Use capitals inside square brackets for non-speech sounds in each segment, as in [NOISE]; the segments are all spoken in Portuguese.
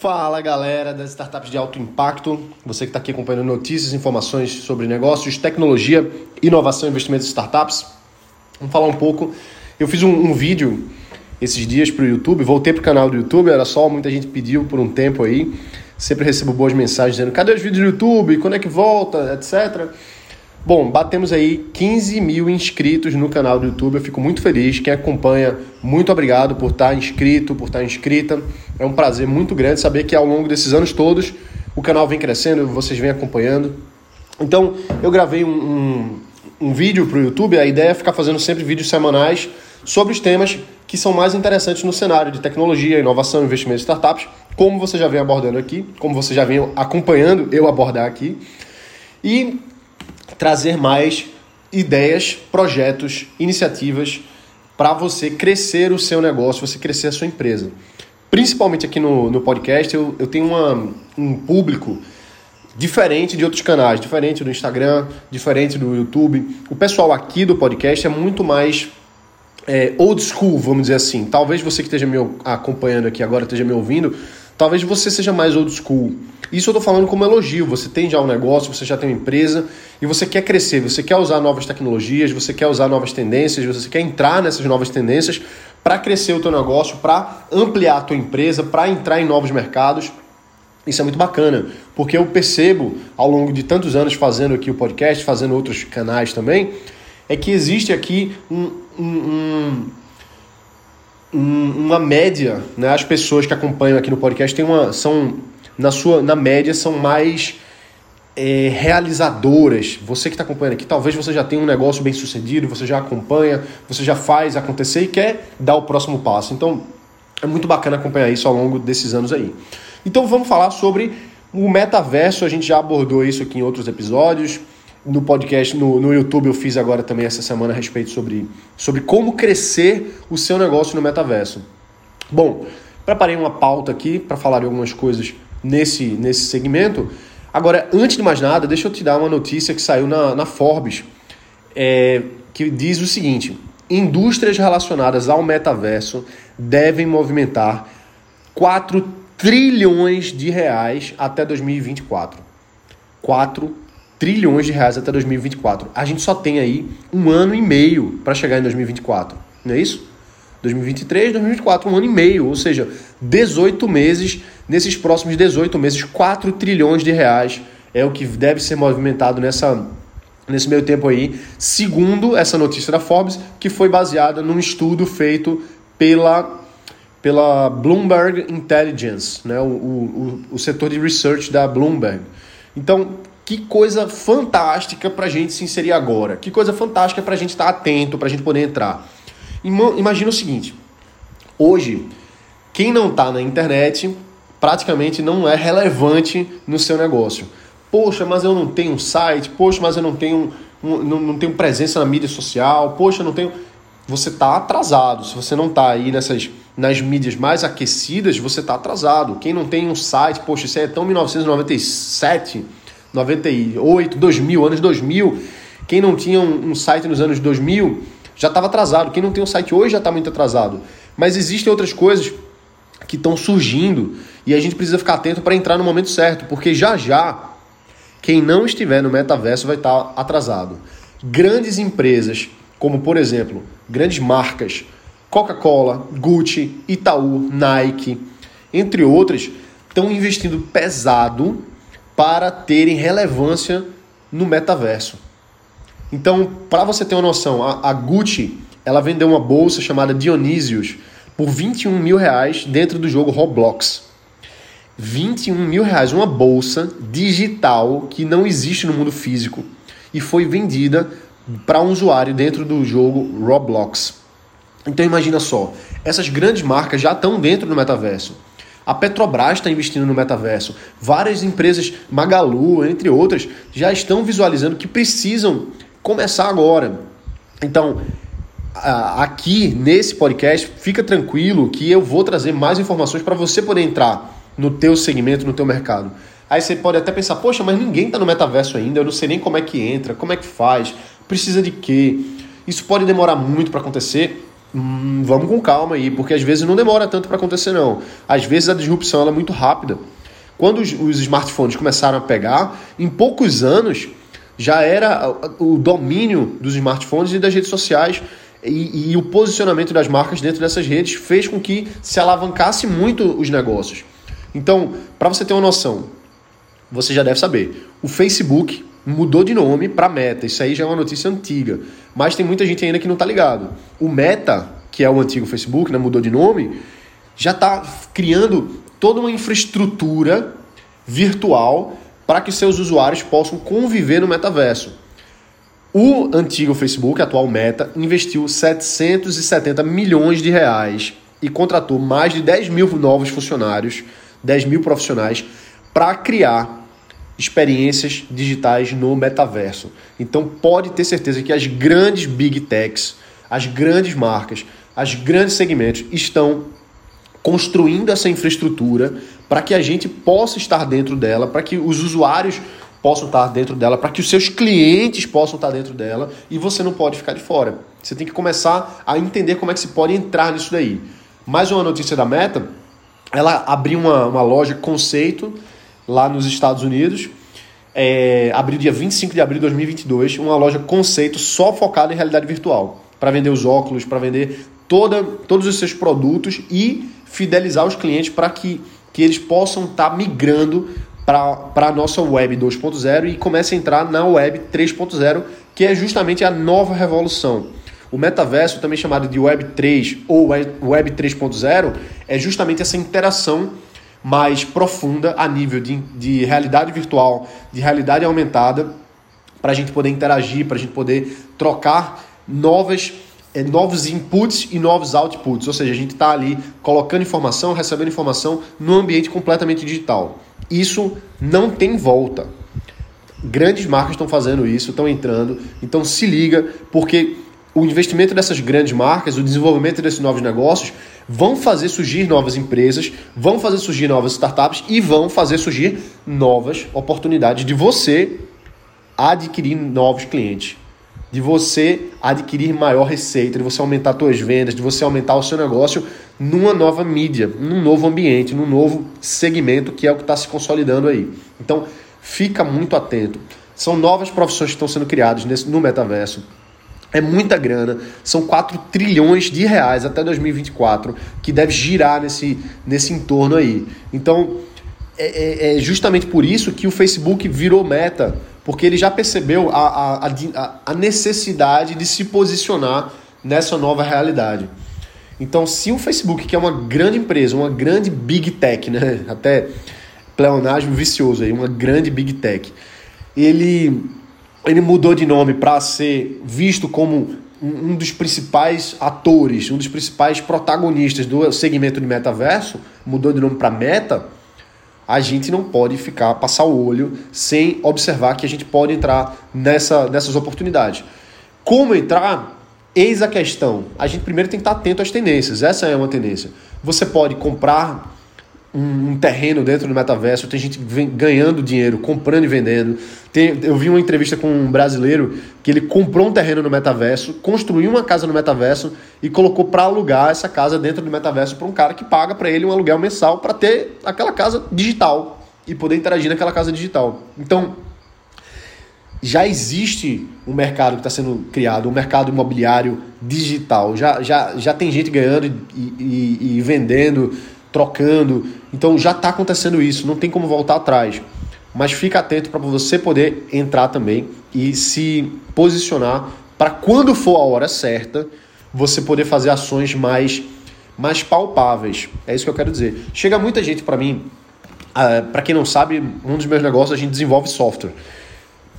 Fala galera das startups de alto impacto, você que está aqui acompanhando notícias, informações sobre negócios, tecnologia, inovação investimentos em startups. Vamos falar um pouco. Eu fiz um, um vídeo esses dias para o YouTube, voltei para o canal do YouTube, era só, muita gente pediu por um tempo aí. Sempre recebo boas mensagens dizendo: cadê os vídeos do YouTube? Quando é que volta? etc. Bom, batemos aí 15 mil inscritos no canal do YouTube. Eu fico muito feliz. Quem acompanha, muito obrigado por estar inscrito, por estar inscrita. É um prazer muito grande saber que ao longo desses anos todos o canal vem crescendo, vocês vêm acompanhando. Então, eu gravei um, um, um vídeo para o YouTube. A ideia é ficar fazendo sempre vídeos semanais sobre os temas que são mais interessantes no cenário de tecnologia, inovação, investimento em startups, como você já vem abordando aqui, como você já vem acompanhando eu abordar aqui. E trazer mais ideias, projetos, iniciativas para você crescer o seu negócio, você crescer a sua empresa. Principalmente aqui no, no podcast, eu, eu tenho uma, um público diferente de outros canais, diferente do Instagram, diferente do YouTube. O pessoal aqui do podcast é muito mais é, old school, vamos dizer assim. Talvez você que esteja me acompanhando aqui agora, esteja me ouvindo, talvez você seja mais old school. Isso eu estou falando como elogio. Você tem já um negócio, você já tem uma empresa e você quer crescer, você quer usar novas tecnologias, você quer usar novas tendências, você quer entrar nessas novas tendências para crescer o teu negócio, para ampliar a tua empresa, para entrar em novos mercados. Isso é muito bacana, porque eu percebo ao longo de tantos anos fazendo aqui o podcast, fazendo outros canais também, é que existe aqui um, um, um, uma média, né? As pessoas que acompanham aqui no podcast têm uma, são na sua na média são mais é, realizadoras. Você que está acompanhando aqui, talvez você já tenha um negócio bem sucedido, você já acompanha, você já faz acontecer e quer dar o próximo passo. Então é muito bacana acompanhar isso ao longo desses anos aí. Então vamos falar sobre o metaverso. A gente já abordou isso aqui em outros episódios. No podcast, no, no YouTube, eu fiz agora também essa semana a respeito sobre, sobre como crescer o seu negócio no metaverso. Bom, preparei uma pauta aqui para falar de algumas coisas nesse, nesse segmento. Agora, antes de mais nada, deixa eu te dar uma notícia que saiu na, na Forbes, é, que diz o seguinte: indústrias relacionadas ao metaverso devem movimentar 4 trilhões de reais até 2024. 4 trilhões de reais até 2024. A gente só tem aí um ano e meio para chegar em 2024, não é isso? 2023, 2024, um ano e meio, ou seja, 18 meses. Nesses próximos 18 meses, 4 trilhões de reais é o que deve ser movimentado nessa, nesse meio tempo aí, segundo essa notícia da Forbes, que foi baseada num estudo feito pela, pela Bloomberg Intelligence, né? o, o, o setor de research da Bloomberg. Então, que coisa fantástica para a gente se inserir agora, que coisa fantástica para a gente estar tá atento, para a gente poder entrar. Imagina o seguinte: hoje, quem não está na internet praticamente não é relevante no seu negócio. Poxa, mas eu não tenho um site, poxa, mas eu não tenho, um, não, não tenho presença na mídia social, poxa, eu não tenho. Você está atrasado. Se você não está aí nessas nas mídias mais aquecidas, você está atrasado. Quem não tem um site, poxa, isso é tão 1997, 98, 2000, anos 2000. Quem não tinha um, um site nos anos 2000 já estava atrasado. Quem não tem um site hoje já está muito atrasado. Mas existem outras coisas que estão surgindo e a gente precisa ficar atento para entrar no momento certo, porque já já quem não estiver no metaverso vai estar tá atrasado. Grandes empresas, como por exemplo, grandes marcas, Coca-Cola, Gucci, Itaú, Nike, entre outras, estão investindo pesado para terem relevância no metaverso. Então, para você ter uma noção, a, a, Gucci ela vendeu uma bolsa chamada Dionysius por 21 mil reais dentro do jogo Roblox. 21 mil reais, uma bolsa digital que não existe no mundo físico e foi vendida para um usuário dentro do jogo Roblox. Então imagina só, essas grandes marcas já estão dentro do metaverso. A Petrobras está investindo no metaverso. Várias empresas, Magalu, entre outras, já estão visualizando que precisam começar agora. Então, aqui nesse podcast, fica tranquilo que eu vou trazer mais informações para você poder entrar no teu segmento, no teu mercado. Aí você pode até pensar, poxa, mas ninguém está no metaverso ainda, eu não sei nem como é que entra, como é que faz, precisa de quê. Isso pode demorar muito para acontecer, hum, vamos com calma aí, porque às vezes não demora tanto para acontecer não. Às vezes a disrupção é muito rápida. Quando os, os smartphones começaram a pegar, em poucos anos já era o domínio dos smartphones e das redes sociais e, e, o posicionamento das marcas dentro dessas redes fez com que se alavancasse muito os negócios. Então, para você ter uma noção, você já deve saber, o Facebook mudou de nome para Meta. Isso aí já é uma notícia antiga, mas tem muita gente ainda que não está ligado. O Meta, que é o antigo Facebook, né, mudou de nome, já está criando toda uma infraestrutura virtual para que seus usuários possam conviver no metaverso. O antigo Facebook, atual Meta, investiu 770 milhões de reais e contratou mais de 10 mil novos funcionários, 10 mil profissionais, para criar experiências digitais no metaverso. Então pode ter certeza que as grandes big techs, as grandes marcas, as grandes segmentos estão construindo essa infraestrutura para que a gente possa estar dentro dela, para que os usuários possam estar dentro dela, para que os seus clientes possam estar dentro dela e você não pode ficar de fora. Você tem que começar a entender como é que se pode entrar nisso daí. Mais uma notícia da Meta, ela abriu uma, uma loja conceito lá nos Estados Unidos, é, abriu dia 25 de abril de 2022, uma loja conceito só focada em realidade virtual, para vender os óculos, para vender toda, todos os seus produtos e fidelizar os clientes para que, que eles possam estar tá migrando para a nossa web 2.0 e comece a entrar na web 3.0, que é justamente a nova revolução. O metaverso, também chamado de Web 3 ou Web 3.0, é justamente essa interação mais profunda a nível de, de realidade virtual, de realidade aumentada, para a gente poder interagir, para a gente poder trocar novas é, novos inputs e novos outputs, ou seja, a gente está ali colocando informação, recebendo informação no ambiente completamente digital. Isso não tem volta. Grandes marcas estão fazendo isso, estão entrando, então se liga, porque o investimento dessas grandes marcas, o desenvolvimento desses novos negócios, vão fazer surgir novas empresas, vão fazer surgir novas startups e vão fazer surgir novas oportunidades de você adquirir novos clientes de você adquirir maior receita, de você aumentar suas vendas, de você aumentar o seu negócio numa nova mídia, num novo ambiente, num novo segmento que é o que está se consolidando aí. Então, fica muito atento. São novas profissões que estão sendo criadas nesse, no metaverso. É muita grana, são 4 trilhões de reais até 2024 que deve girar nesse, nesse entorno aí. Então, é, é, é justamente por isso que o Facebook virou meta porque ele já percebeu a, a, a, necessidade de se posicionar nessa nova realidade. Então, se o Facebook, que é uma grande empresa, uma grande big tech, né? [LAUGHS] até pleonasmo vicioso aí, uma grande big tech, ele, ele mudou de nome para ser visto como um dos principais atores, um dos principais protagonistas do segmento de metaverso, mudou de nome para Meta a gente não pode ficar, passar o olho sem observar que a gente pode entrar nessa, nessas oportunidades. Como entrar? Eis a questão. A gente primeiro tem que estar atento às tendências. Essa é uma tendência. Você pode comprar um, terreno dentro do metaverso, tem gente ganhando dinheiro, comprando e vendendo. Tem, eu vi uma entrevista com um brasileiro que ele comprou um terreno no metaverso, construiu uma casa no metaverso e colocou para alugar essa casa dentro do metaverso para um cara que paga para ele um aluguel mensal para ter aquela casa digital e poder interagir naquela casa digital. Então, já existe um mercado que está sendo criado, um mercado imobiliário digital. Já, já, já tem gente ganhando e, e, e vendendo trocando. Então já está acontecendo isso, não tem como voltar atrás. Mas fica atento para você poder entrar também e se posicionar para quando for a hora certa, você poder fazer ações mais mais palpáveis. É isso que eu quero dizer. Chega muita gente para mim, uh, ah, para quem não sabe, um dos meus negócios a gente desenvolve software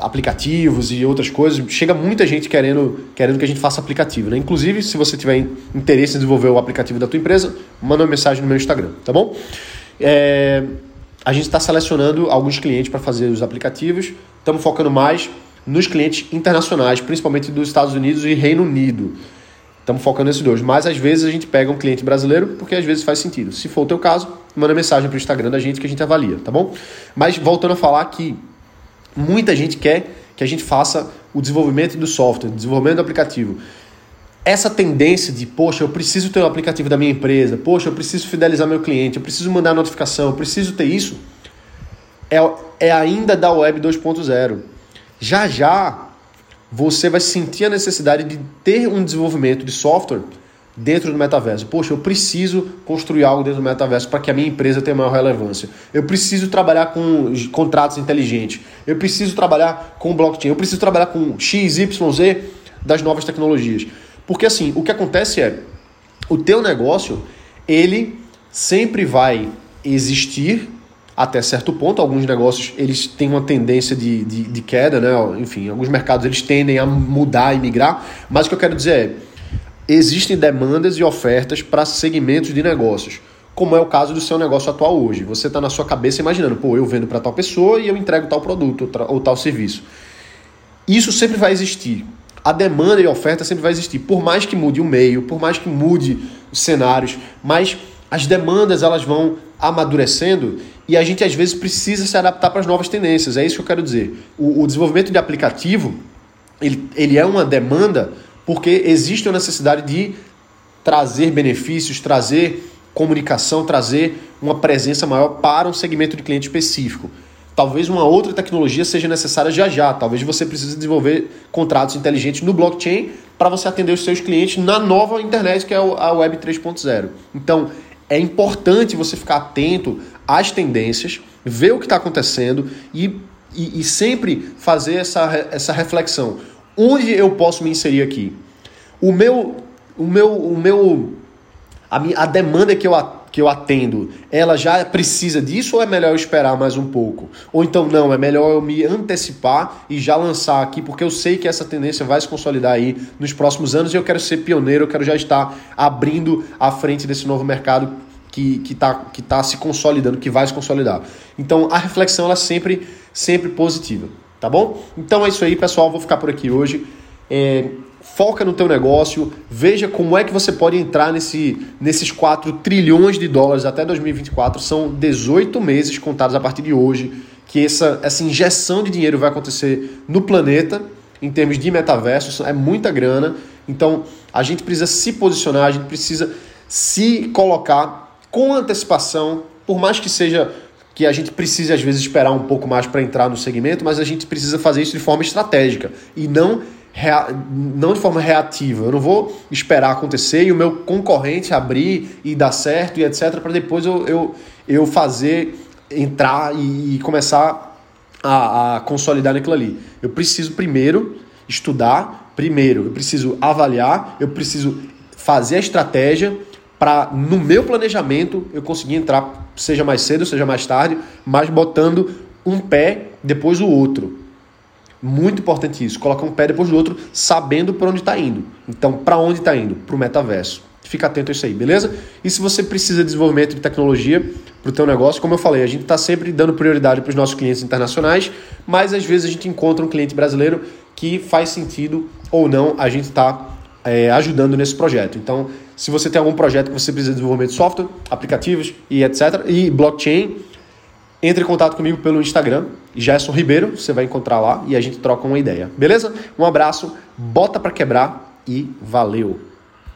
aplicativos e outras coisas. Chega muita gente querendo, querendo que a gente faça aplicativo, né? Inclusive, se você tiver interesse em desenvolver o aplicativo da tua empresa, manda uma mensagem no meu Instagram, tá bom? É, a gente está selecionando alguns clientes para fazer os aplicativos. Estamos focando mais nos clientes internacionais, principalmente dos Estados Unidos e Reino Unido. Estamos focando nesses dois. Mas às vezes a gente pega um cliente brasileiro porque às vezes faz sentido. Se for o teu caso, manda mensagem para o Instagram da gente que a gente avalia, tá bom? Mas voltando a falar que muita gente quer que a gente faça o desenvolvimento do software, desenvolvimento do aplicativo. Essa tendência de, poxa, eu preciso ter o um aplicativo da minha empresa, poxa, eu preciso fidelizar meu cliente, eu preciso mandar notificação, eu preciso ter isso, é, é ainda da Web 2.0. Já já você vai sentir a necessidade de ter um desenvolvimento de software dentro do metaverso. Poxa, eu preciso construir algo dentro do metaverso para que a minha empresa tenha maior relevância. Eu preciso trabalhar com contratos inteligentes. Eu preciso trabalhar com blockchain. Eu preciso trabalhar com X, Y, Z das novas tecnologias. Porque assim, o que acontece é, o teu negócio, ele sempre vai existir até certo ponto. Alguns negócios eles têm uma tendência de, de, de queda, né? Enfim, alguns mercados eles tendem a mudar e migrar. Mas o que eu quero dizer é, existem demandas e ofertas para segmentos de negócios. Como é o caso do seu negócio atual hoje. Você está na sua cabeça imaginando, pô, eu vendo para tal pessoa e eu entrego tal produto ou tal serviço. Isso sempre vai existir a demanda e a oferta sempre vai existir. Por mais que mude o meio, por mais que mude os cenários, mas as demandas elas vão amadurecendo e a gente às vezes precisa se adaptar para as novas tendências. É isso que eu quero dizer. O, o desenvolvimento de aplicativo ele, ele é uma demanda porque existe a necessidade de trazer benefícios, trazer comunicação, trazer uma presença maior para um segmento de cliente específico. Talvez uma outra tecnologia seja necessária já já. Talvez você precise desenvolver contratos inteligentes no blockchain para você atender os seus clientes na nova internet, que é a Web 3.0. Então, é importante você ficar atento às tendências, ver o que está acontecendo e, e, e, sempre fazer essa, essa reflexão. Onde eu posso me inserir aqui? O meu, o meu, o meu, a, minha, a demanda que eu que eu atendo, ela já precisa disso ou é melhor eu esperar mais um pouco? Ou então não, é melhor eu me antecipar e já lançar aqui, porque eu sei que essa tendência vai se consolidar aí nos próximos anos e eu quero ser pioneiro, eu quero já estar abrindo a frente desse novo mercado que está que tá se consolidando, que vai se consolidar. Então a reflexão ela é sempre, sempre positiva, tá bom? Então é isso aí, pessoal. Vou ficar por aqui hoje. É, foca no teu negócio, veja como é que você pode entrar nesse, nesses 4 trilhões de dólares até 2024. São 18 meses contados a partir de hoje que essa, essa injeção de dinheiro vai acontecer no planeta em termos de metaverso, é muita grana. Então a gente precisa se posicionar, a gente precisa se colocar com antecipação, por mais que seja que a gente precise às vezes esperar um pouco mais para entrar no segmento, mas a gente precisa fazer isso de forma estratégica e não rea... não de forma reativa. Eu não vou esperar acontecer e o meu concorrente abrir e dar certo e etc. para depois eu, eu, eu fazer, entrar e, começar a, a consolidar naquilo ali. Eu preciso primeiro estudar, primeiro eu preciso avaliar, eu preciso fazer a estratégia para no meu planejamento eu conseguir entrar, seja mais cedo, seja mais tarde, mas botando um pé depois o outro. Muito importante isso. Colocar um pé depois do outro, sabendo para onde está indo. Então, para onde está indo? Para o metaverso. Fica atento a isso aí, beleza? E se você precisa de desenvolvimento de tecnologia para o teu negócio, como eu falei, a gente está sempre dando prioridade para os nossos clientes internacionais, mas às vezes a gente encontra um cliente brasileiro que faz sentido ou não a gente está é, ajudando nesse projeto. Então, se você tem algum projeto que você precisa de desenvolvimento de software, aplicativos e etc., e blockchain, entre em contato comigo pelo Instagram, Gerson Ribeiro, você vai encontrar lá e a gente troca uma ideia. Beleza? Um abraço, bota para quebrar e valeu!